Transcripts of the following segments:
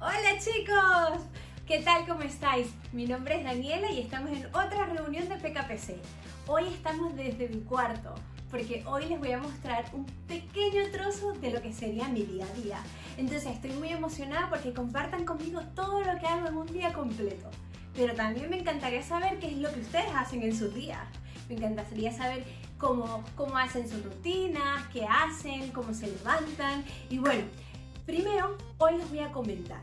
Hola chicos, ¿qué tal? ¿Cómo estáis? Mi nombre es Daniela y estamos en otra reunión de PKPC. Hoy estamos desde mi cuarto porque hoy les voy a mostrar un pequeño trozo de lo que sería mi día a día. Entonces estoy muy emocionada porque compartan conmigo todo lo que hago en un día completo. Pero también me encantaría saber qué es lo que ustedes hacen en sus días. Me encantaría saber cómo, cómo hacen sus rutinas, qué hacen, cómo se levantan. Y bueno, primero hoy les voy a comentar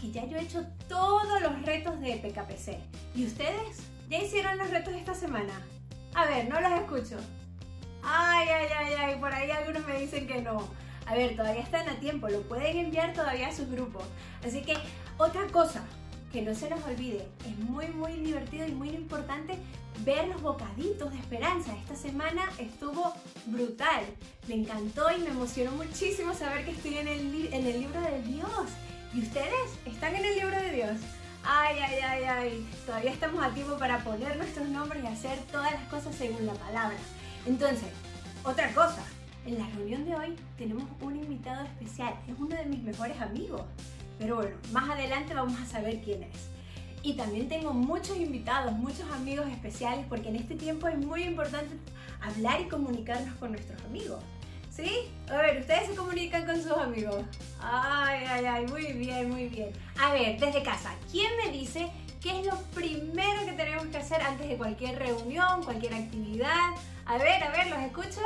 que ya yo he hecho todos los retos de PKPC. ¿Y ustedes? ¿Ya hicieron los retos esta semana? A ver, no los escucho. Ay, ay, ay, ay, por ahí algunos me dicen que no. A ver, todavía están a tiempo, lo pueden enviar todavía a sus grupos. Así que, otra cosa, que no se nos olvide, es muy, muy divertido y muy importante ver los bocaditos de esperanza. Esta semana estuvo brutal. Me encantó y me emocionó muchísimo saber que estoy en el, en el libro de Dios. ¿Y ustedes están en el libro de Dios? Ay, ay, ay, ay. Todavía estamos a tiempo para poner nuestros nombres y hacer todas las cosas según la palabra. Entonces, otra cosa, en la reunión de hoy tenemos un invitado especial, es uno de mis mejores amigos, pero bueno, más adelante vamos a saber quién es. Y también tengo muchos invitados, muchos amigos especiales, porque en este tiempo es muy importante hablar y comunicarnos con nuestros amigos. ¿Sí? A ver, ustedes se comunican con sus amigos. Ay, ay, ay, muy bien, muy bien. A ver, desde casa, ¿quién me dice qué es lo primero que tenemos que hacer antes de cualquier reunión, cualquier actividad? A ver, a ver, ¿los escucho?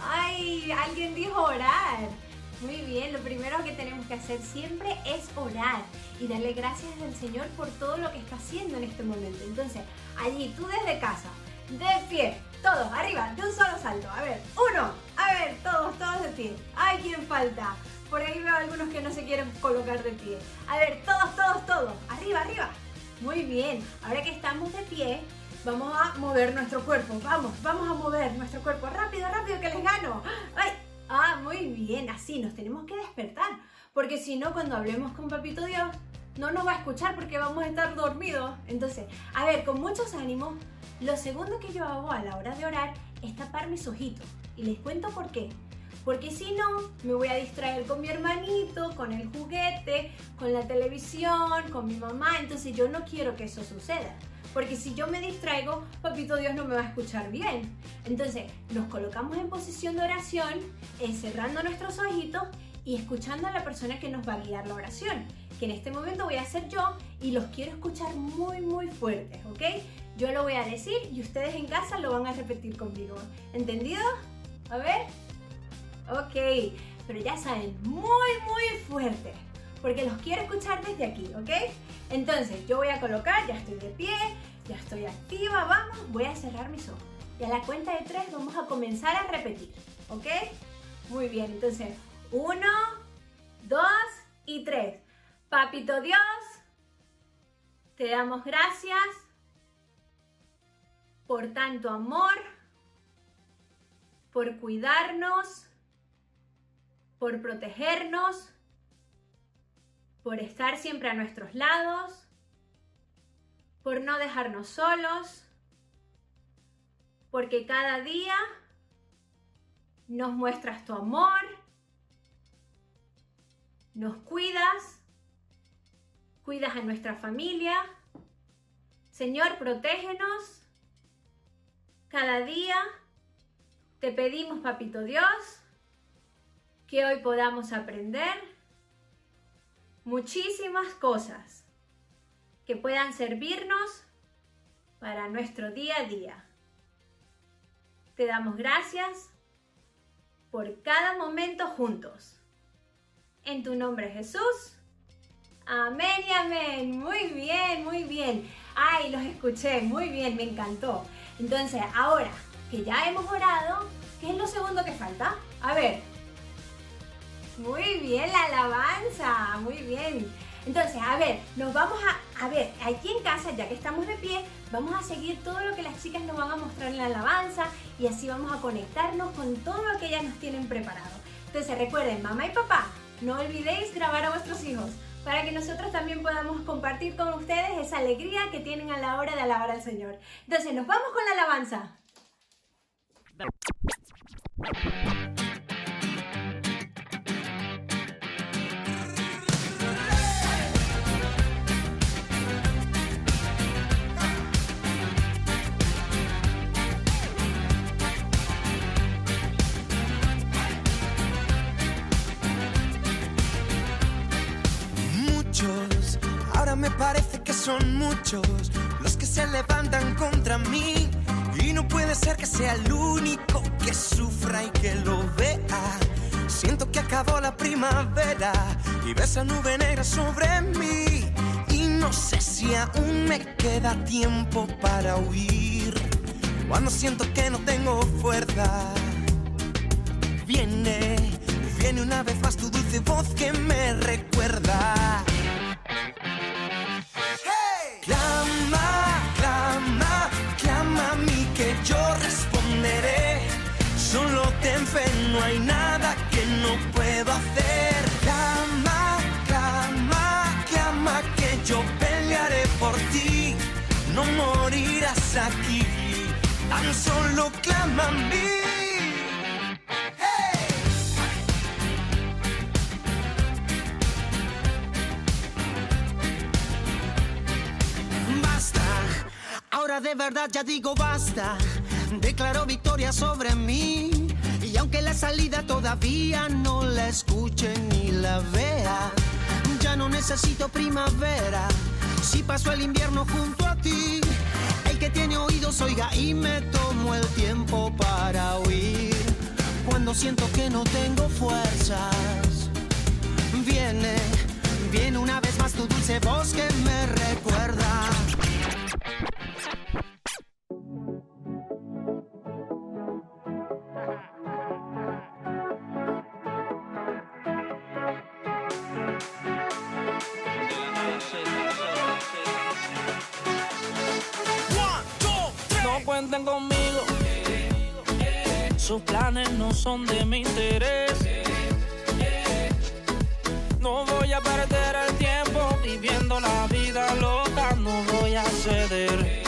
Ay, alguien dijo orar. Muy bien, lo primero que tenemos que hacer siempre es orar y darle gracias al Señor por todo lo que está haciendo en este momento. Entonces, allí tú desde casa, de pie, todos, arriba, de un solo salto. A ver, uno, a ver, todos, todos de pie. Ay, ¿quién falta? Por ahí veo algunos que no se quieren colocar de pie. A ver, todos, todos, todos. Arriba, arriba. Muy bien. Ahora que estamos de pie, Vamos a mover nuestro cuerpo. Vamos, vamos a mover nuestro cuerpo. Rápido, rápido, que les gano. ¡Ay! Ah, muy bien. Así nos tenemos que despertar. Porque si no, cuando hablemos con Papito Dios, no nos va a escuchar porque vamos a estar dormidos. Entonces, a ver, con muchos ánimos, lo segundo que yo hago a la hora de orar es tapar mis ojitos. Y les cuento por qué. Porque si no, me voy a distraer con mi hermanito, con el juguete, con la televisión, con mi mamá. Entonces yo no quiero que eso suceda. Porque si yo me distraigo, papito Dios no me va a escuchar bien. Entonces, nos colocamos en posición de oración, encerrando nuestros ojitos y escuchando a la persona que nos va a guiar la oración. Que en este momento voy a hacer yo y los quiero escuchar muy, muy fuertes, ¿ok? Yo lo voy a decir y ustedes en casa lo van a repetir conmigo. ¿Entendido? A ver. Ok, pero ya saben, muy, muy fuerte. Porque los quiero escuchar desde aquí, ¿ok? Entonces, yo voy a colocar, ya estoy de pie, ya estoy activa, vamos, voy a cerrar mis ojos. Y a la cuenta de tres vamos a comenzar a repetir, ¿ok? Muy bien, entonces, uno, dos y tres. Papito Dios, te damos gracias por tanto amor, por cuidarnos, por protegernos por estar siempre a nuestros lados, por no dejarnos solos, porque cada día nos muestras tu amor, nos cuidas, cuidas a nuestra familia. Señor, protégenos. Cada día te pedimos, Papito Dios, que hoy podamos aprender muchísimas cosas que puedan servirnos para nuestro día a día. Te damos gracias por cada momento juntos. En tu nombre Jesús. Amén y amén. Muy bien, muy bien. Ay, los escuché. Muy bien, me encantó. Entonces, ahora que ya hemos orado, ¿qué es lo segundo que falta? A ver, muy bien, la alabanza, muy bien. Entonces, a ver, nos vamos a, a ver, aquí en casa, ya que estamos de pie, vamos a seguir todo lo que las chicas nos van a mostrar en la alabanza y así vamos a conectarnos con todo lo que ellas nos tienen preparado. Entonces, recuerden, mamá y papá, no olvidéis grabar a vuestros hijos para que nosotros también podamos compartir con ustedes esa alegría que tienen a la hora de alabar al Señor. Entonces, nos vamos con la alabanza. Me parece que son muchos los que se levantan contra mí. Y no puede ser que sea el único que sufra y que lo vea. Siento que acabó la primavera y ves esa nube negra sobre mí. Y no sé si aún me queda tiempo para huir. Cuando siento que no tengo fuerza, viene, viene una vez más tu dulce voz que me recuerda. No hay nada que no puedo hacer. Clama, clama, clama que yo pelearé por ti. No morirás aquí, tan solo clama a mí. De verdad ya digo basta. Declaro victoria sobre mí. Aunque la salida todavía no la escuche ni la vea, ya no necesito primavera. Si paso el invierno junto a ti, el que tiene oídos oiga y me tomo el tiempo para oír. Cuando siento que no tengo fuerzas, viene, viene una vez más tu dulce voz que me recuerda. Cuenten conmigo. Sus planes no son de mi interés. No voy a perder el tiempo viviendo la vida loca. No voy a ceder.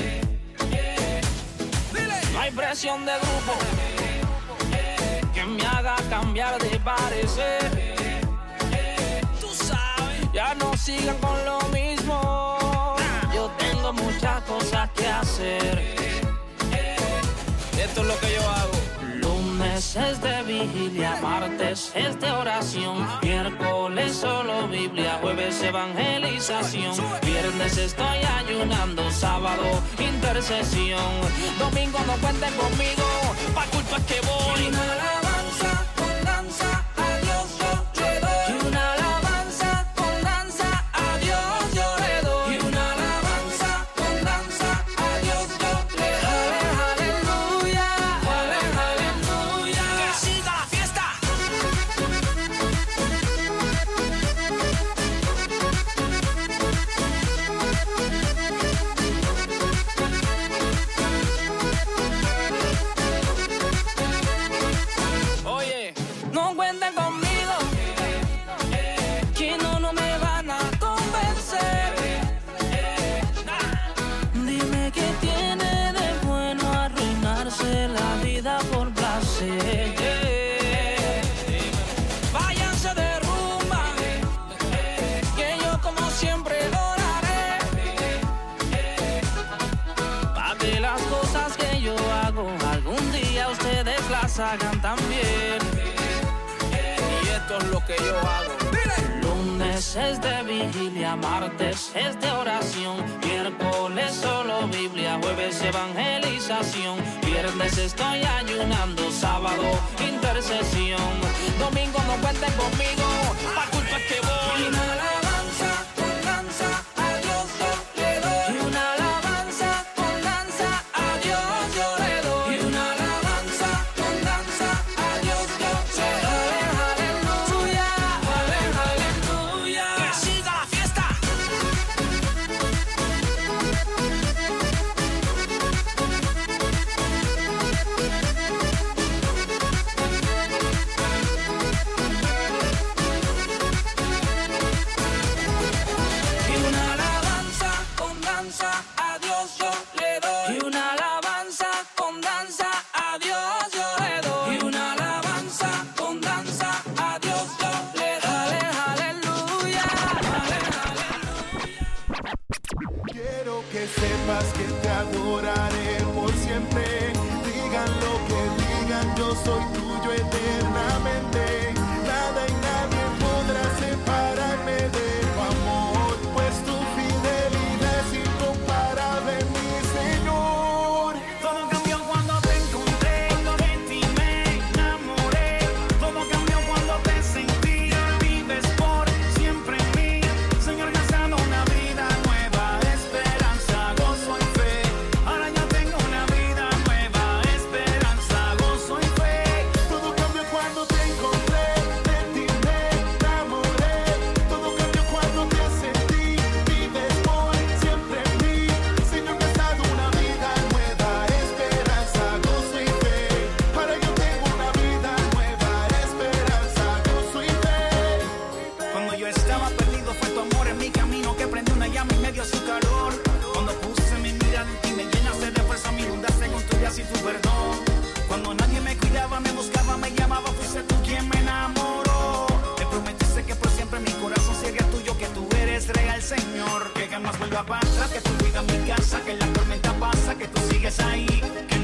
No hay presión de grupo que me haga cambiar de parecer. Tú sabes, ya no sigan con lo mismo. Yo tengo muchas cosas que hacer. Esto es lo que yo hago. Lunes es de vigilia, martes es de oración, miércoles solo Biblia, jueves evangelización, viernes estoy ayunando, sábado intercesión, domingo no cuenten conmigo, pa' culpa que voy. Martes es de oración, miércoles solo Biblia, jueves evangelización, viernes estoy ayunando, sábado intercesión, domingo no cuenten conmigo, pa' culpa que voy. me buscaba, me llamaba, fuiste tú quien me enamoró. Te prometiste que por siempre mi corazón sería tuyo, que tú eres real, Señor. Que jamás vuelva para atrás, que tu vida mi casa, que la tormenta pasa, que tú sigues ahí. Que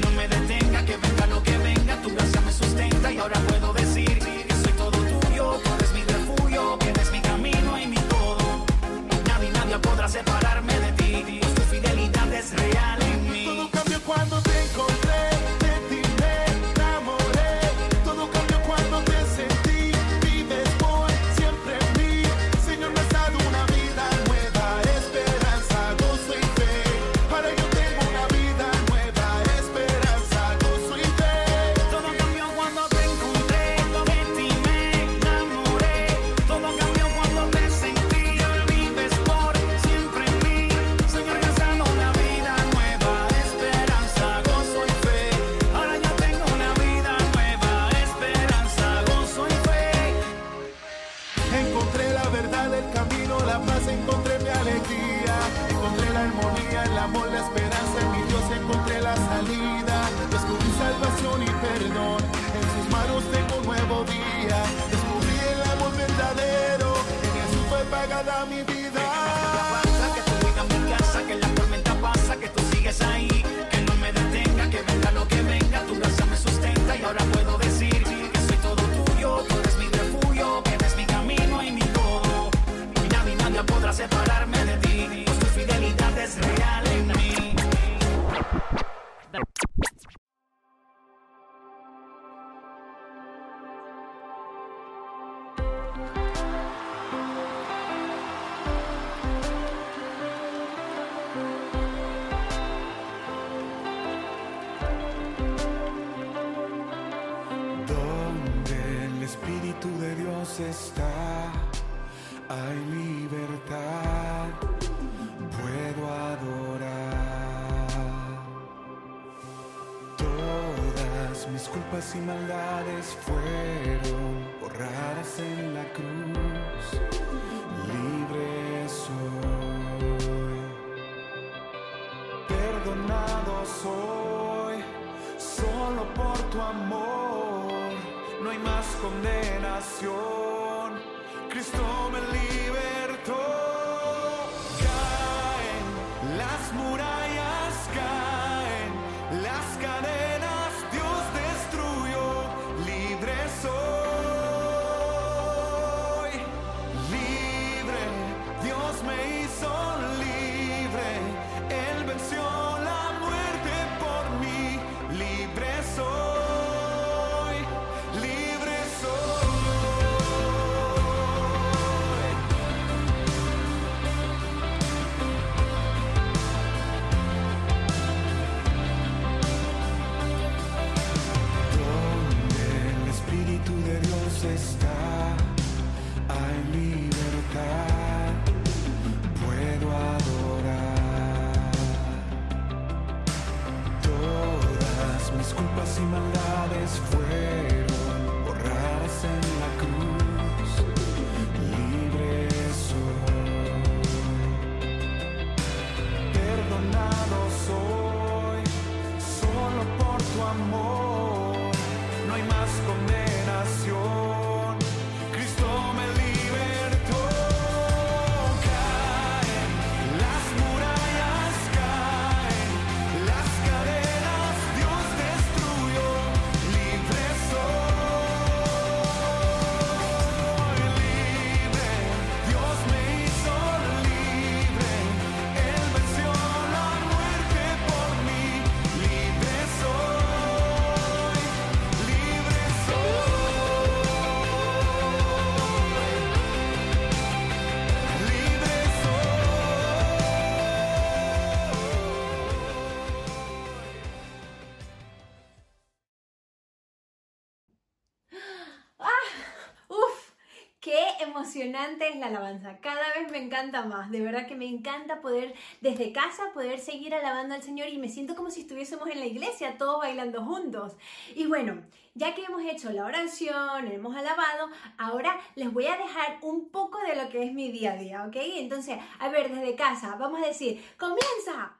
emocionante es la alabanza. Cada vez me encanta más. De verdad que me encanta poder desde casa poder seguir alabando al Señor y me siento como si estuviésemos en la iglesia todos bailando juntos. Y bueno, ya que hemos hecho la oración, hemos alabado, ahora les voy a dejar un poco de lo que es mi día a día, ¿ok? Entonces, a ver, desde casa, vamos a decir, comienza.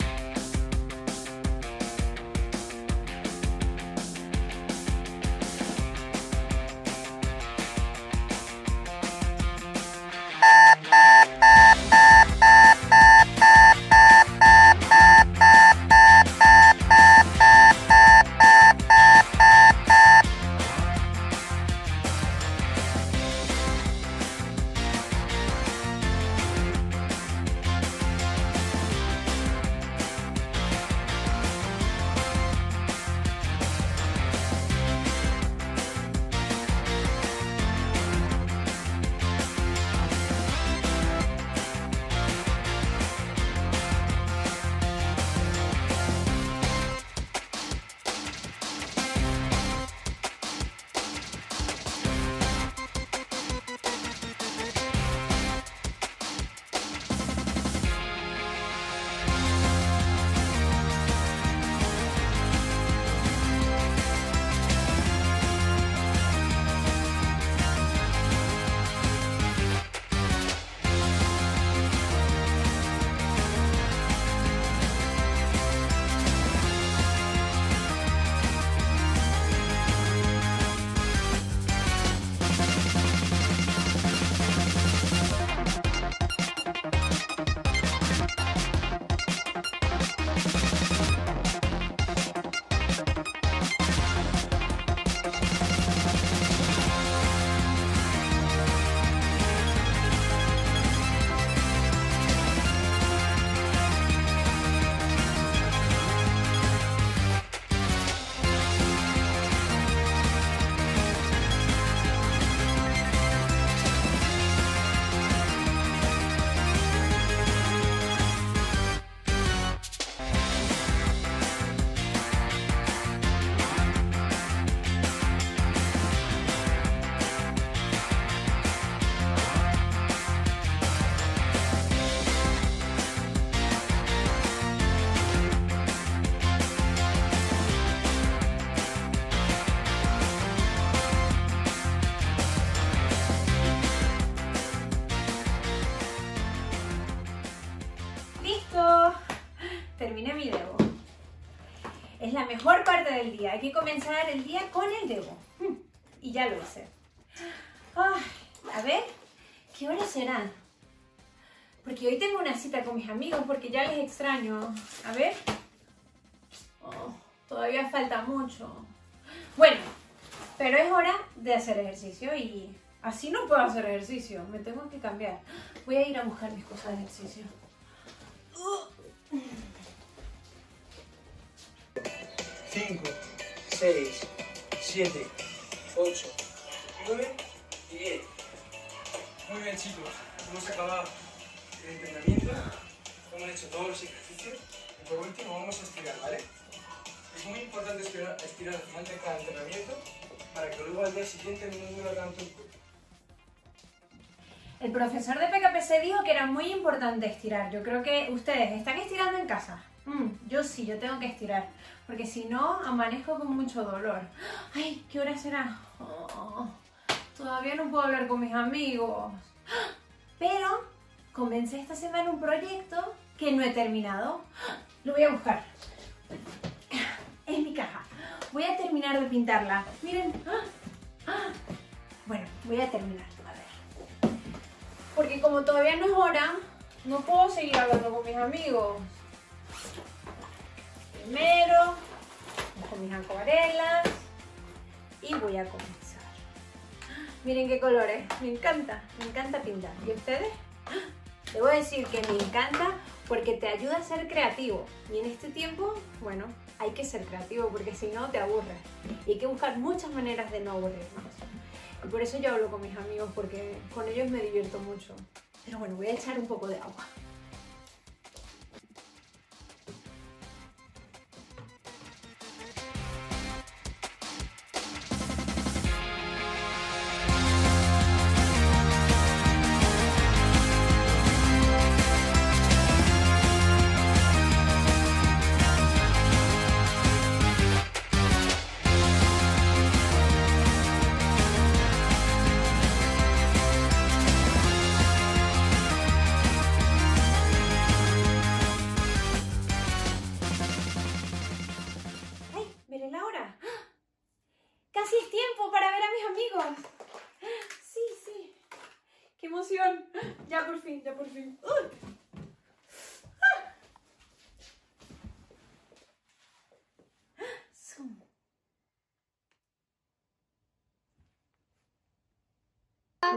Del día. Hay que comenzar el día con el debo. Mm, Y ya lo hice. A ver, ¿qué hora serán? Porque hoy tengo una cita con mis amigos porque ya les extraño. A ver. Oh, todavía falta mucho. Bueno, pero es hora de hacer ejercicio y así no puedo hacer ejercicio. Me tengo que cambiar. Voy a ir a buscar mis cosas de ejercicio. 5, 6, 7, 8, 9 y 10. Muy bien chicos, hemos acabado el entrenamiento, hemos hecho todos los ejercicios y por último vamos a estirar, ¿vale? Es muy importante estirar, estirar al final de cada entrenamiento para que luego al día siguiente no duela tanto el. El profesor de PKPC dijo que era muy importante estirar. Yo creo que ustedes están estirando en casa. Mm, yo sí, yo tengo que estirar. Porque si no, amanezco con mucho dolor. Ay, ¿qué hora será? Oh, todavía no puedo hablar con mis amigos. Pero comencé esta semana un proyecto que no he terminado. Lo voy a buscar. Es mi caja. Voy a terminar de pintarla. Miren. Bueno, voy a terminar. A ver. Porque como todavía no es hora, no puedo seguir hablando con mis amigos. Primero, con mis acuarelas y voy a comenzar. Miren qué colores, me encanta, me encanta pintar. ¿Y ustedes? Debo decir que me encanta porque te ayuda a ser creativo. Y en este tiempo, bueno, hay que ser creativo porque si no te aburres. Y hay que buscar muchas maneras de no aburrirnos. Y por eso yo hablo con mis amigos porque con ellos me divierto mucho. Pero bueno, voy a echar un poco de agua.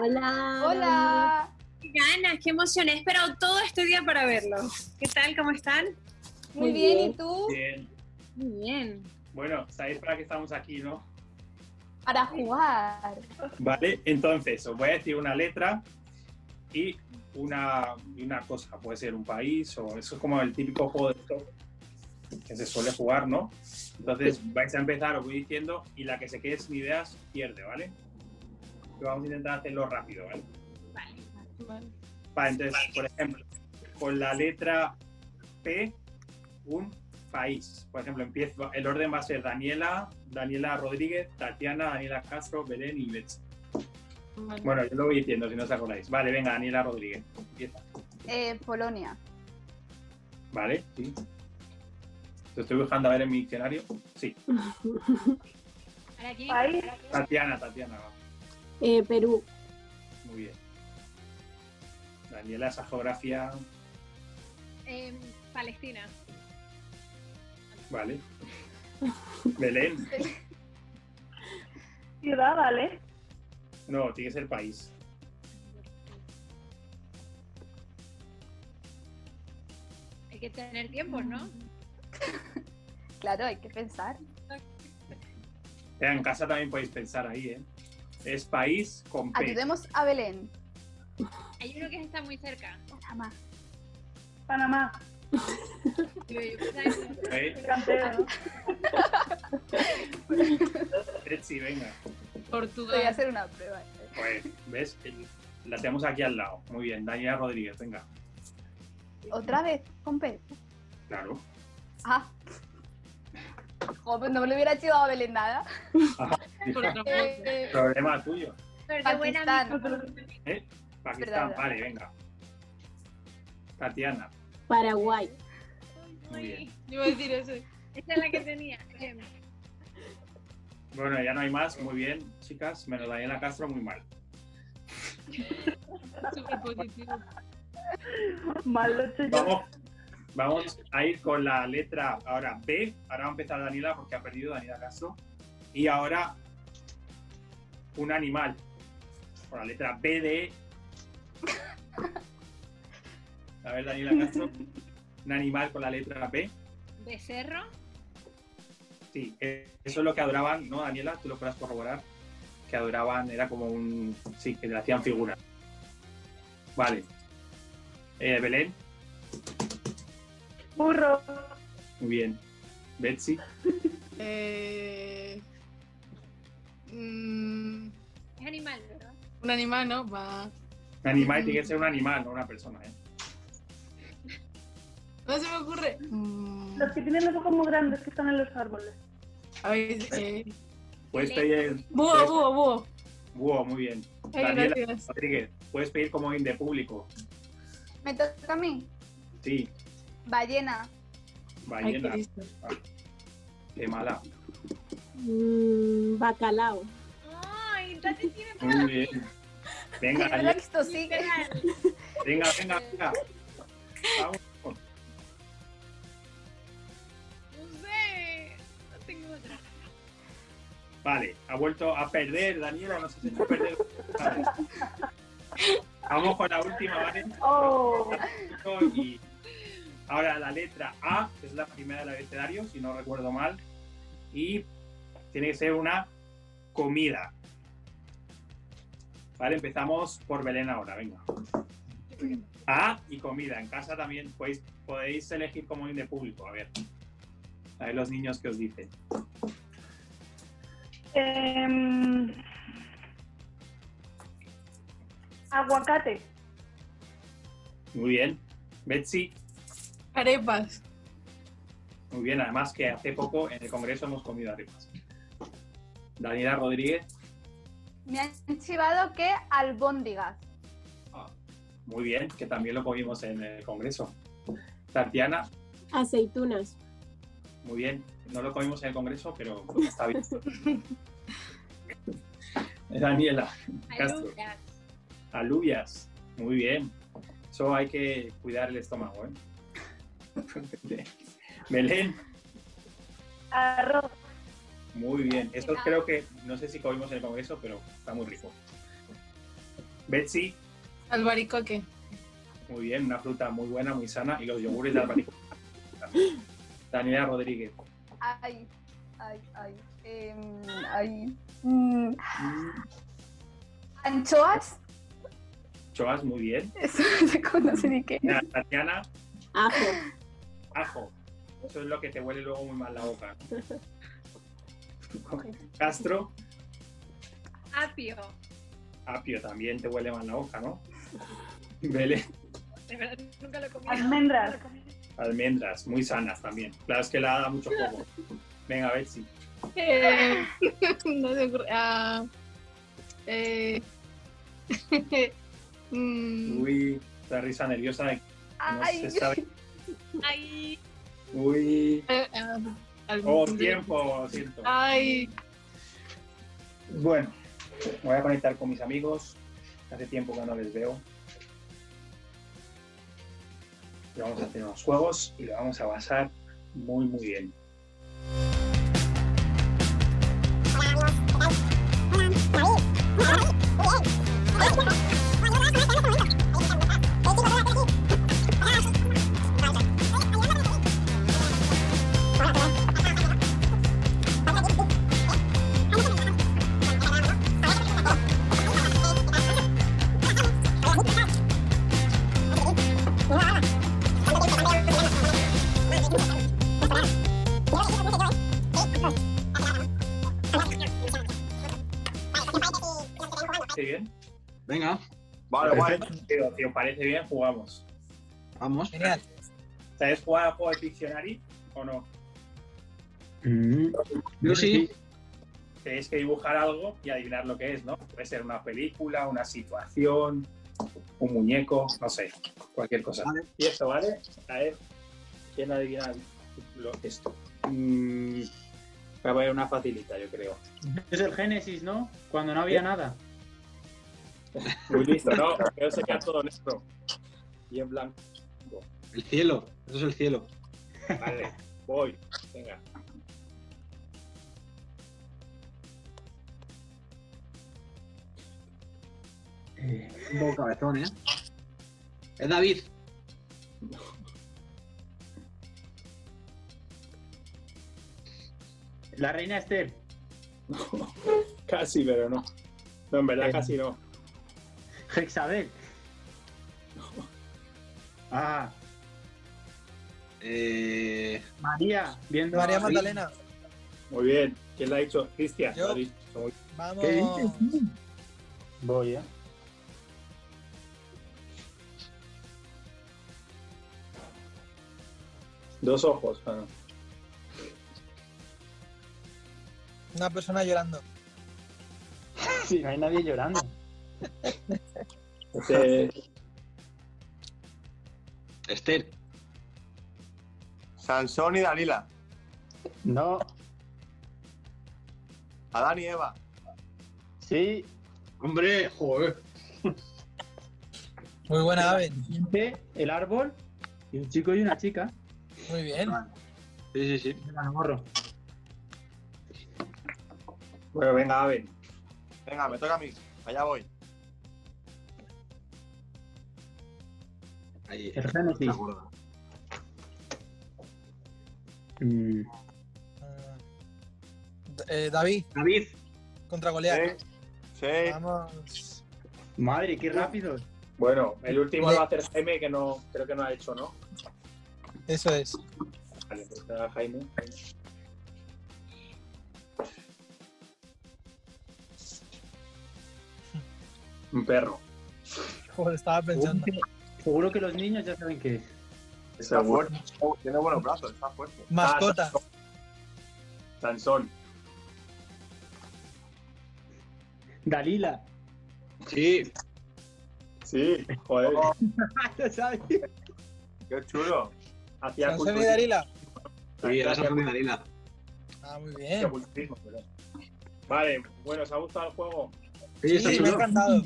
Hola. Hola. Qué ganas, qué emoción. He esperado todo este día para verlo. ¿Qué tal? ¿Cómo están? Muy Muy bien, bien. ¿y tú? Bien. Muy bien. Bueno, sabéis para qué estamos aquí, ¿no? Para jugar. Vale, entonces os voy a decir una letra y una, una cosa. Puede ser un país o eso es como el típico juego de stop que se suele jugar, ¿no? Entonces vais a empezar, os voy diciendo, y la que se quede sin ideas pierde, ¿vale? Y vamos a intentar hacerlo rápido, ¿vale? Vale, entonces, por ejemplo, con la letra P, un país. Por ejemplo, empiezo, el orden va a ser Daniela, Daniela Rodríguez, Tatiana, Daniela Castro, Belén y Betsy. Bueno, yo lo voy diciendo si no os acordáis. Vale, venga, Daniela Rodríguez. Empieza. Eh, Polonia. Vale, sí. Te estoy buscando a ver en mi diccionario. Sí. Tatiana, Tatiana. va. Eh, Perú. Muy bien. Daniela, esa geografía. Em, Palestina. Vale. Belén. Ciudad, ¿vale? No, tiene que ser país. Hay que tener tiempo, ¿no? Claro, hay que pensar. En casa también podéis pensar ahí, ¿eh? Es país con P. Ayudemos a Belén. Hay uno que está muy cerca. Panamá. Panamá. Digo, yo Voy a hacer una prueba. Pues, ¿ves? La tenemos aquí al lado. Muy bien. Daniela Rodríguez, venga. Otra vez, con P. Claro. Ah. Joder, no le hubiera chivado a Belén nada. Eh, Problema tuyo. Pero qué buena Pakistán. ¿Eh? Pakistán, vale, venga. Tatiana, Paraguay. muy bien. Yo iba a decir eso. Esa es la que tenía. Bueno, ya no hay más. Muy bien, chicas. Menos Daniela Castro, muy mal. Súper positivo. Mal. Vamos, vamos a ir con la letra ahora B. Ahora va a empezar Daniela porque ha perdido Daniela Castro. Y ahora un animal. Con la letra B de. A ver, Daniela Castro. Un animal con la letra B. Becerro. Sí, eso es lo que adoraban, ¿no, Daniela? Tú lo puedas corroborar. Que adoraban, era como un. Sí, que le hacían figura. Vale. Eh, Belén, Burro. muy bien. Betsy, Eh, mm, Es animal, ¿verdad? un animal, ¿no? Va. un animal tiene que ser un animal, no una persona, ¿eh? No se me ocurre. Mm, Los que tienen los ojos muy grandes que están en los árboles. a ver, eh, Puedes pedir. búho, búho, búho. Búho, muy bien. Ay, Daniela gracias. Rodríguez, puedes pedir como in de público. Me toca a mí. Sí, Ballena. Ay, ballena. Cristo. Qué mala. Mm, bacalao. Ay, Tati tiene Muy bien. Venga, Mira Daniela, venga, venga, venga. Vamos. Vale, ha vuelto a perder, Daniela, no sé si perder. Vale. Vamos con la última, ¿vale? Oh, Y ahora la letra A, que es la primera del abecedario, si no recuerdo mal. Y tiene que ser una comida. Vale, empezamos por Belén ahora, venga. A y comida. En casa también podéis, podéis elegir como de público, a ver. A ver los niños que os dicen. Em, aguacate. Muy bien. Betsy, Arepas. muy bien. Además que hace poco en el Congreso hemos comido arepas. Daniela Rodríguez, Me han chivado que albóndigas. muy bien, que también lo comimos en el Congreso. Tatiana, Aceitunas. muy bien. No lo comimos en el Congreso, pero está bien. Daniela, Castro, Alubias. alubias, muy bien. Eso hay que cuidar el estómago, ¿eh? Belén, Arroz. muy bien. Esto creo que, no sé si comimos en el congreso, pero está muy rico. Betsy, Albaricoque. muy bien, una fruta muy buena, muy sana. Y los yogures de albaricoque. Daniela Rodríguez, Ay, ay, ay. em, ay. mm, Anchoas. Choas, muy bien. Eso no se conoce ni qué. Tatiana, Ajo. ajo. Eso es lo que te huele luego muy mal la boca. Castro, Apio. apio también te huele mal la boca, ¿no? Belén, De verdad, nunca lo he comido. Almendras. Almendras, muy sanas también. Claro, es que la da mucho jugo. Venga, Betsy. Eh, no se ocurre. Ah, eh, mm, Uy, la risa nerviosa de que no Ay. se sabe. Ay, Uy, eh, ah, oh, tiempo, lo siento. Ay, Bueno, me voy a conectar con mis amigos. Hace tiempo que no les veo. Vamos a hacer unos juegos y lo vamos a pasar muy, muy bien. Vale, guay. Pero, si os parece bien, jugamos. vamos. Genial. ¿Sabes jugar al juego de Pictionary o no? Yo sí. Tenéis que dibujar algo y adivinar lo que es, ¿no? Puede ser una película, una situación, un muñeco, no sé, cualquier cosa. Vale. Y esto, ¿vale? A ver, ¿quién adivina lo, esto? Mm, voy a poner una facilita, yo creo. Es el Génesis, ¿no? Cuando no había ¿Eh? nada. Muy listo, ¿no? Creo que sería todo negro y en blanco. El cielo. Eso es el cielo. Vale, voy. Venga. Un poco cabezón, ¿eh? Es David. La reina Esther. Casi, pero no. No, en verdad Eh. casi no. Hexabel. Ah, Eh, María. Viendo María Magdalena. Muy bien. ¿Quién lo ha dicho? Cristian. Yo. Vamos. ¿Qué dices? Voy, ¿eh? Dos ojos. ah. Una persona llorando. Si no hay nadie llorando. Este, Esther. Sansón y Dalila. No. Adán y Eva. Sí. Hombre, joder. Muy buena, Aven. Siguiente, El árbol. Y un chico y una chica. Muy bien. Sí, sí, sí. Venga, me borro. bueno, venga, Aven. Venga, me toca a mí. Allá voy. Ahí. Gorda. Mm, Eh, David, David. contra Goliat. ¿Eh? Sí. Vamos. Madre, qué rápido. Bueno, el último lo va a hacer Jaime, que no creo que no ha hecho, ¿no? Eso es. Vale, pues da Jaime. Un perro. Joder, estaba pensando. Seguro que los niños ya saben qué es. Está Seguro. fuerte. Tiene buenos brazos, está fuerte. Mascota. Ah, Sansón. Dalila. Sí. Sí, joder. Qué chulo. Hacía Sansón y culturismo. Dalila. Sí, era Sansón y Dalila. Ah, muy bien. Vale, bueno, ¿os ha gustado el juego? Sí, Sí, me ha encantado.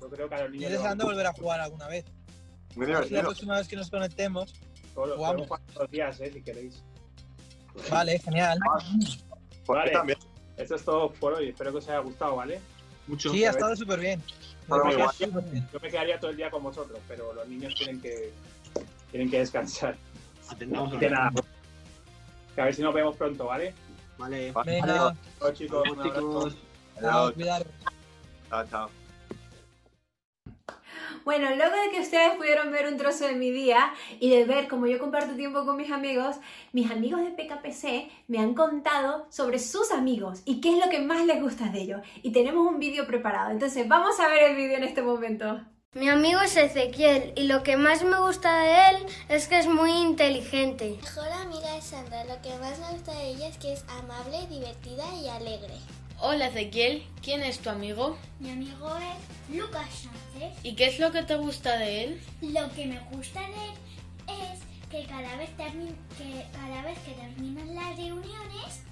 Yo creo que a los Y niños a deseando volver a jugar alguna vez. Muy La divertido. próxima vez que nos conectemos, Jugamos. los días, eh, si queréis. vale, genial. Por Vale. mí también. Esto es todo por hoy. Espero que os haya gustado, ¿vale? Mucho. Sí, ha estado súper bien. Yo me quedaría todo el día con vosotros, pero los niños tienen que, tienen que descansar. Atendamos Así a que nada. A ver si nos vemos pronto, ¿vale? Vale. Venga, Chao, chicos. Un abrazo. chao, cuidaros. Chao, chao. Bueno, luego de que ustedes pudieron ver un trozo de mi día y de ver cómo yo comparto tiempo con mis amigos, mis amigos de PKPC me han contado sobre sus amigos y qué es lo que más les gusta de ellos. Y tenemos un vídeo preparado, entonces vamos a ver el vídeo en este momento. Mi amigo es Ezequiel y lo que más me gusta de él es que es muy inteligente. Mi mejor amiga es Sandra. Lo que más me gusta de ella es que es amable, divertida y alegre. Hola Ezequiel, ¿quién es tu amigo? Mi amigo es Lucas Sánchez. ¿Y qué es lo que te gusta de él? Lo que me gusta de él es que cada vez, termi- que cada vez que terminan las reuniones,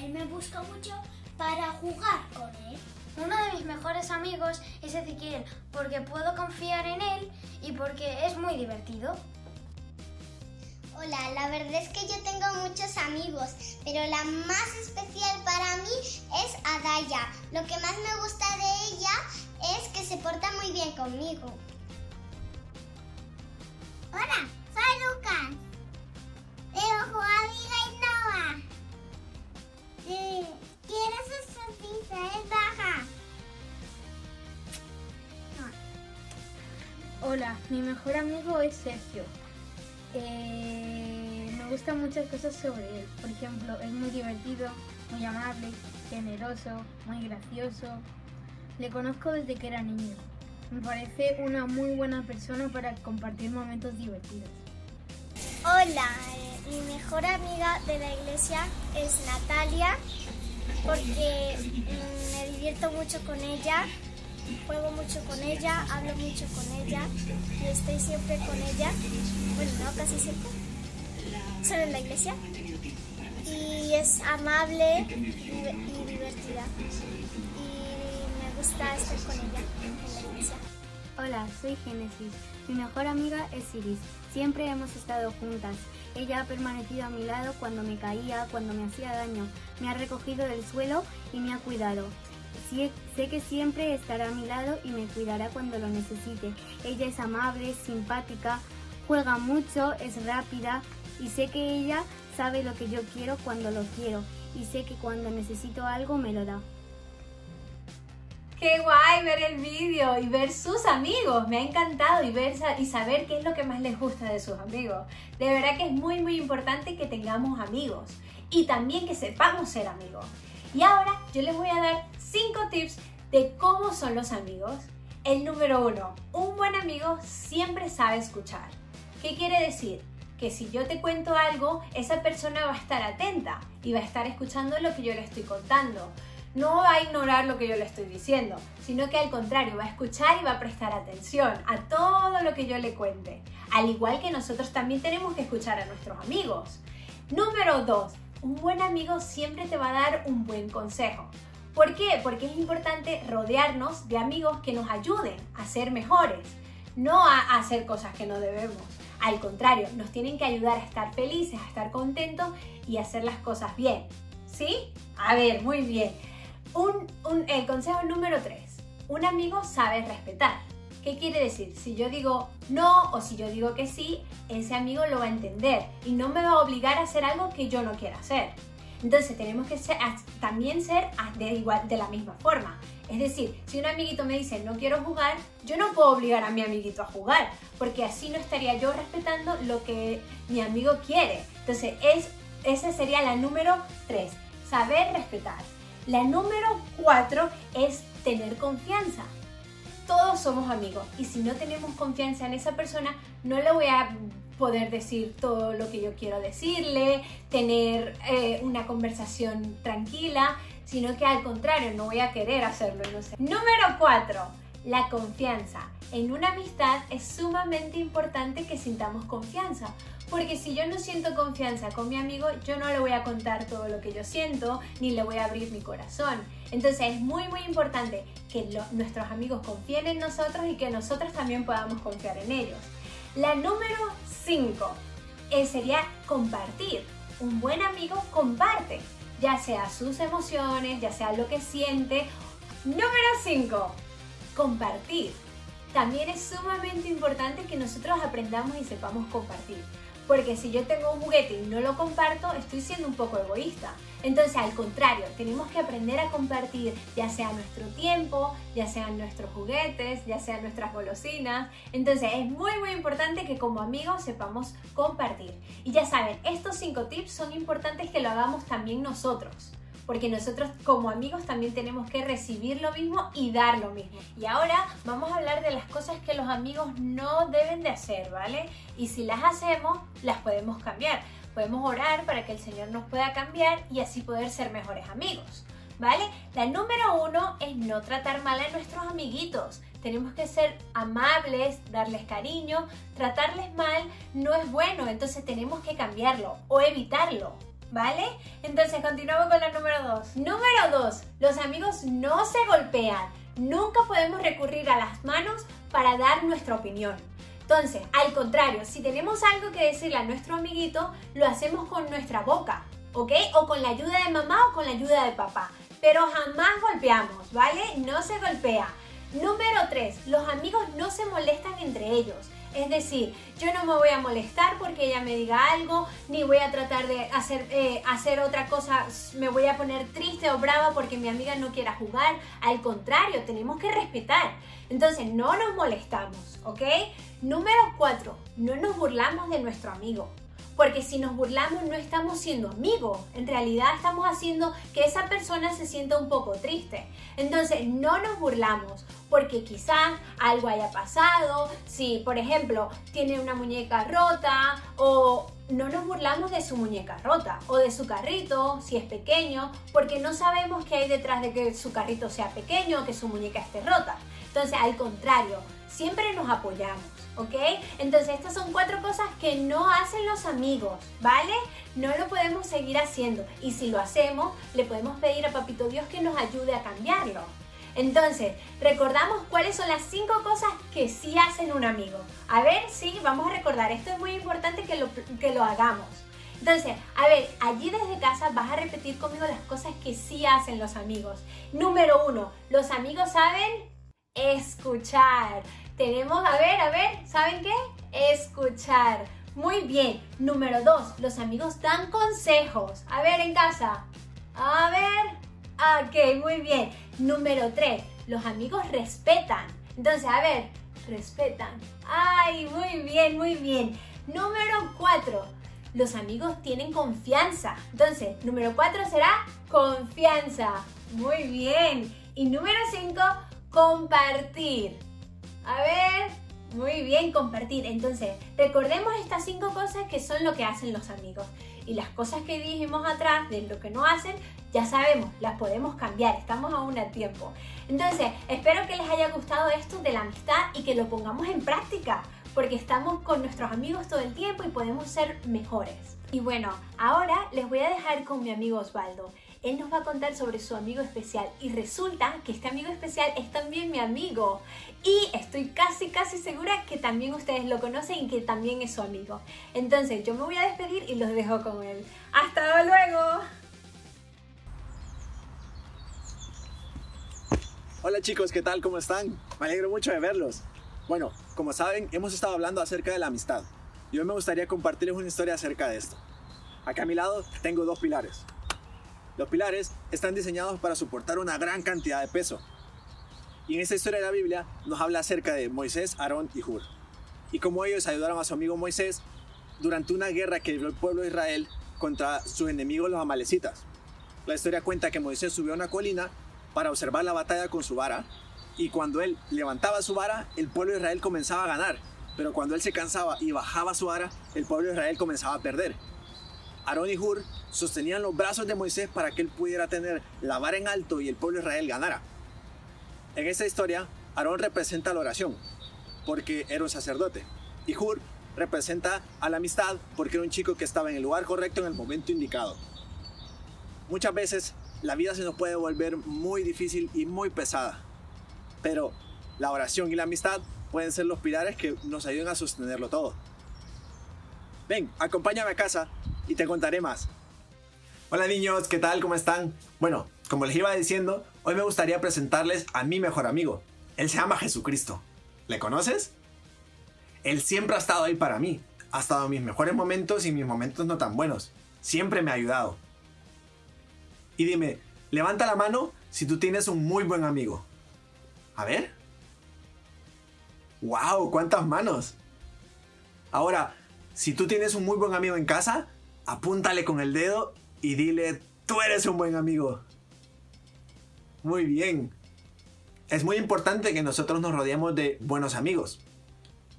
él me busca mucho para jugar con él. Uno de mis mejores amigos es Ezequiel porque puedo confiar en él y porque es muy divertido. Hola, la verdad es que yo tengo muchos amigos, pero la más especial para mí es Adaya. Lo que más me gusta de ella es que se porta muy bien conmigo. Hola, soy Lucas. Tengo amiga Innova. Eh, ¿Quién es esa pizza? Es baja. Hola, mi mejor amigo es Sergio. Eh, me gustan muchas cosas sobre él. Por ejemplo, es muy divertido, muy amable, generoso, muy gracioso. Le conozco desde que era niño. Me parece una muy buena persona para compartir momentos divertidos. Hola, eh, mi mejor amiga de la iglesia es Natalia porque mm, me divierto mucho con ella, juego mucho con ella, hablo mucho con ella y estoy siempre con ella. Bueno, no, casi siempre. Solo en la iglesia. Y es amable y, divertida. Y me gusta estar con ella en la iglesia. Hola, soy Génesis. Mi mejor amiga es Iris. Siempre hemos estado juntas. Ella ha permanecido a mi lado cuando me caía, cuando me hacía daño. Me ha recogido del suelo y me ha cuidado. Sé que siempre estará a mi lado y me cuidará cuando lo necesite. Ella es amable, simpática, juega mucho, es rápida y sé que ella sabe lo que yo quiero cuando lo quiero y sé que cuando necesito algo me lo da. Qué guay ver el vídeo y ver sus amigos. Me ha encantado y ver y saber qué es lo que más les gusta de sus amigos. De verdad que es muy muy importante que tengamos amigos y también que sepamos ser amigos. Y ahora yo les voy a dar 5 tips de cómo son los amigos. El número uno, un buen amigo siempre sabe escuchar. ¿Qué quiere decir? Que si yo te cuento algo, esa persona va a estar atenta y va a estar escuchando lo que yo le estoy contando. No va a ignorar lo que yo le estoy diciendo, sino que al contrario, va a escuchar y va a prestar atención a todo lo que yo le cuente. Al igual que nosotros también tenemos que escuchar a nuestros amigos. Número 2. Un buen amigo siempre te va a dar un buen consejo. ¿Por qué? Porque es importante rodearnos de amigos que nos ayuden a ser mejores, no a hacer cosas que no debemos. Al contrario, nos tienen que ayudar a estar felices, a estar contentos y a hacer las cosas bien. ¿Sí? A ver, muy bien. El consejo número 3. Un amigo sabe respetar. ¿Qué quiere decir? Si yo digo no o si yo digo que sí, ese amigo lo va a entender y no me va a obligar a hacer algo que yo no quiera hacer. Entonces tenemos que ser- también ser a- de, igual, de la misma forma. Es decir, si un amiguito me dice no quiero jugar, yo no puedo obligar a mi amiguito a jugar, porque así no estaría yo respetando lo que mi amigo quiere. Entonces, es, esa sería la número 3, saber respetar. La número 4 es tener confianza. Todos somos amigos y si no tenemos confianza en esa persona, no le voy a poder decir todo lo que yo quiero decirle, tener eh, una conversación tranquila, sino que al contrario, no voy a querer hacerlo. Número 4. la confianza. En una amistad es sumamente importante que sintamos confianza, porque si yo no siento confianza con mi amigo, yo no le voy a contar todo lo que yo siento, ni le voy a abrir mi corazón. Entonces es muy muy importante que nuestros amigos confíen en nosotros y que nosotros también podamos confiar en ellos. La número 5 sería compartir. Un buen amigo comparte, ya sea sus emociones, ya sea lo que siente. Número 5 compartir. También es sumamente importante que nosotros aprendamos y sepamos compartir. Porque si yo tengo un juguete y no lo comparto, estoy siendo un poco egoísta. Entonces, al contrario, tenemos que aprender a compartir ya sea nuestro tiempo, ya sean nuestros juguetes, ya sean nuestras golosinas. Entonces, es muy muy importante que como amigos sepamos compartir. Y ya saben, estos cinco tips son importantes que lo hagamos también nosotros porque nosotros como amigos también tenemos que recibir lo mismo y dar lo mismo. Y ahora vamos a hablar de las cosas que los amigos no deben de hacer, ¿vale? Y si las hacemos, las podemos cambiar. Podemos orar para que el Señor nos pueda cambiar y así poder ser mejores amigos. ¿Vale? La número uno es no tratar mal a nuestros amiguitos. Tenemos que ser amables, darles cariño. Tratarles mal no es bueno, entonces tenemos que cambiarlo o evitarlo. ¿Vale? Entonces continuamos con la número 2. Número 2. Los amigos no se golpean. Nunca podemos recurrir a las manos para dar nuestra opinión. Entonces, al contrario, si tenemos algo que decirle a nuestro amiguito, lo hacemos con nuestra boca, ¿ok? O con la ayuda de mamá o con la ayuda de papá. Pero jamás golpeamos, ¿vale? No se golpea. Número 3. Los amigos no se molestan entre ellos. Es decir, yo no me voy a molestar porque ella me diga algo, ni voy a tratar de hacer, eh, hacer otra cosa, me voy a poner triste o brava porque mi amiga no quiera jugar. Al contrario, tenemos que respetar. Entonces, no nos molestamos, ¿ok? Número 4. No nos burlamos de nuestro amigo. Porque si nos burlamos no estamos siendo amigos, en realidad estamos haciendo que esa persona se sienta un poco triste. Entonces no nos burlamos porque quizás algo haya pasado, si por ejemplo tiene una muñeca rota o no nos burlamos de su muñeca rota o de su carrito si es pequeño porque no sabemos qué hay detrás de que su carrito sea pequeño o que su muñeca esté rota. Entonces al contrario, siempre nos apoyamos. ¿Ok? Entonces estas son cuatro cosas que no hacen los amigos, ¿vale? No lo podemos seguir haciendo y si lo hacemos, le podemos pedir a Papito Dios que nos ayude a cambiarlo. Entonces, recordamos cuáles son las cinco cosas que sí hacen un amigo. A ver, sí, vamos a recordar, esto es muy importante que lo, que lo hagamos. Entonces, a ver, allí desde casa vas a repetir conmigo las cosas que sí hacen los amigos. Número uno, los amigos saben escuchar. Tenemos, a ver, a ver, ¿saben qué? Escuchar. Muy bien. Número dos, los amigos dan consejos. A ver, en casa. A ver. Ok, muy bien. Número tres, los amigos respetan. Entonces, a ver, respetan. Ay, muy bien, muy bien. Número cuatro, los amigos tienen confianza. Entonces, número cuatro será confianza. Muy bien. Y número cinco, compartir. A ver, muy bien, compartir. Entonces, recordemos estas cinco cosas que son lo que hacen los amigos. Y las cosas que dijimos atrás de lo que no hacen, ya sabemos, las podemos cambiar, estamos aún a tiempo. Entonces, espero que les haya gustado esto de la amistad y que lo pongamos en práctica, porque estamos con nuestros amigos todo el tiempo y podemos ser mejores. Y bueno, ahora les voy a dejar con mi amigo Osvaldo. Él nos va a contar sobre su amigo especial y resulta que este amigo especial es también mi amigo y estoy casi casi segura que también ustedes lo conocen y que también es su amigo. Entonces yo me voy a despedir y los dejo con él. ¡Hasta luego! Hola chicos, ¿qué tal? ¿Cómo están? Me alegro mucho de verlos. Bueno, como saben, hemos estado hablando acerca de la amistad. Y hoy me gustaría compartirles una historia acerca de esto. Acá a mi lado tengo dos pilares. Los pilares están diseñados para soportar una gran cantidad de peso. Y en esta historia de la Biblia nos habla acerca de Moisés, Aarón y Hur. Y cómo ellos ayudaron a su amigo Moisés durante una guerra que libró el pueblo de Israel contra sus enemigos los amalecitas. La historia cuenta que Moisés subió a una colina para observar la batalla con su vara y cuando él levantaba su vara, el pueblo de Israel comenzaba a ganar. Pero cuando él se cansaba y bajaba su vara, el pueblo de Israel comenzaba a perder. Aarón y Hur sostenían los brazos de Moisés para que él pudiera tener la vara en alto y el pueblo de Israel ganara. En esta historia Aarón representa la oración, porque era un sacerdote. Y Hur representa a la amistad, porque era un chico que estaba en el lugar correcto en el momento indicado. Muchas veces la vida se nos puede volver muy difícil y muy pesada, pero la oración y la amistad pueden ser los pilares que nos ayuden a sostenerlo todo. Ven, acompáñame a casa y te contaré más. Hola niños, ¿qué tal? ¿Cómo están? Bueno, como les iba diciendo, hoy me gustaría presentarles a mi mejor amigo. Él se llama Jesucristo. ¿Le conoces? Él siempre ha estado ahí para mí. Ha estado en mis mejores momentos y mis momentos no tan buenos. Siempre me ha ayudado. Y dime, levanta la mano si tú tienes un muy buen amigo. A ver. ¡Wow! ¿Cuántas manos? Ahora, si tú tienes un muy buen amigo en casa, apúntale con el dedo y dile, tú eres un buen amigo. Muy bien. Es muy importante que nosotros nos rodeemos de buenos amigos.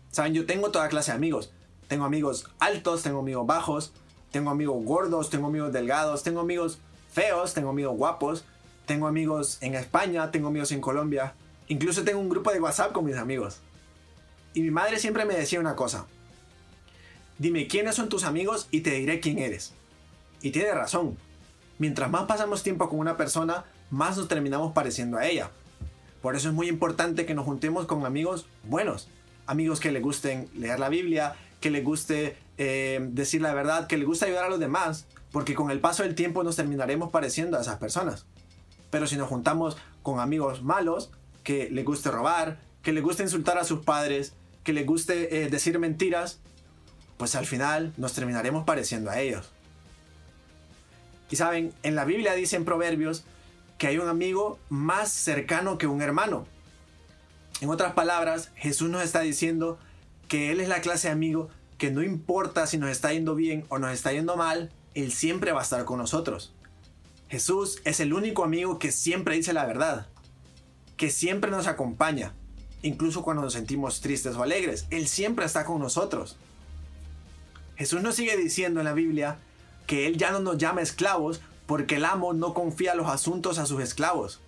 Saben, yo tengo toda clase de amigos. Tengo amigos altos, tengo amigos bajos, tengo amigos gordos, tengo amigos delgados, tengo amigos feos, tengo amigos guapos, tengo amigos en España, tengo amigos en Colombia. Incluso tengo un grupo de WhatsApp con mis amigos. Y mi madre siempre me decía una cosa. Dime quiénes son tus amigos y te diré quién eres. Y tiene razón. Mientras más pasamos tiempo con una persona, más nos terminamos pareciendo a ella. Por eso es muy importante que nos juntemos con amigos buenos. Amigos que le gusten leer la Biblia, que le guste eh, decir la verdad, que le guste ayudar a los demás. Porque con el paso del tiempo nos terminaremos pareciendo a esas personas. Pero si nos juntamos con amigos malos, que le guste robar, que le guste insultar a sus padres, que le guste eh, decir mentiras, pues al final nos terminaremos pareciendo a ellos. Y saben, en la Biblia dice en Proverbios que hay un amigo más cercano que un hermano. En otras palabras, Jesús nos está diciendo que Él es la clase de amigo que no importa si nos está yendo bien o nos está yendo mal, Él siempre va a estar con nosotros. Jesús es el único amigo que siempre dice la verdad, que siempre nos acompaña, incluso cuando nos sentimos tristes o alegres. Él siempre está con nosotros. Jesús nos sigue diciendo en la Biblia que Él ya no nos llama esclavos porque el amo no confía los asuntos a sus esclavos.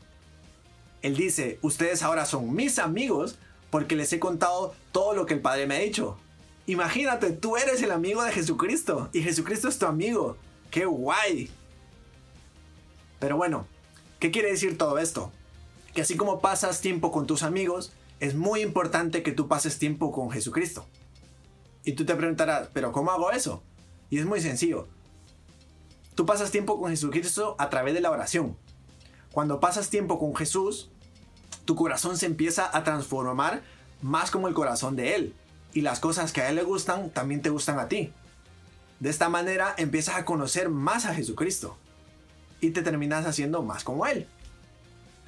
Él dice, ustedes ahora son mis amigos porque les he contado todo lo que el Padre me ha dicho. Imagínate, tú eres el amigo de Jesucristo y Jesucristo es tu amigo. ¡Qué guay! Pero bueno, ¿qué quiere decir todo esto? Que así como pasas tiempo con tus amigos, es muy importante que tú pases tiempo con Jesucristo. Y tú te preguntarás, ¿pero cómo hago eso? Y es muy sencillo. Tú pasas tiempo con Jesucristo a través de la oración. Cuando pasas tiempo con Jesús, tu corazón se empieza a transformar más como el corazón de Él. Y las cosas que a Él le gustan también te gustan a ti. De esta manera empiezas a conocer más a Jesucristo. Y te terminas haciendo más como Él.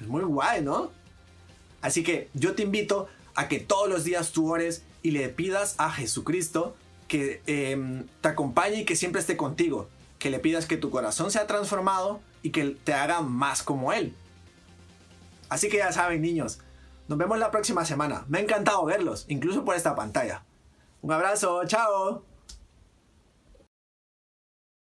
Es muy guay, ¿no? Así que yo te invito a que todos los días tú ores y le pidas a Jesucristo que eh, te acompañe y que siempre esté contigo. Que le pidas que tu corazón sea transformado y que te haga más como Él. Así que ya saben, niños, nos vemos la próxima semana. Me ha encantado verlos, incluso por esta pantalla. Un abrazo, chao.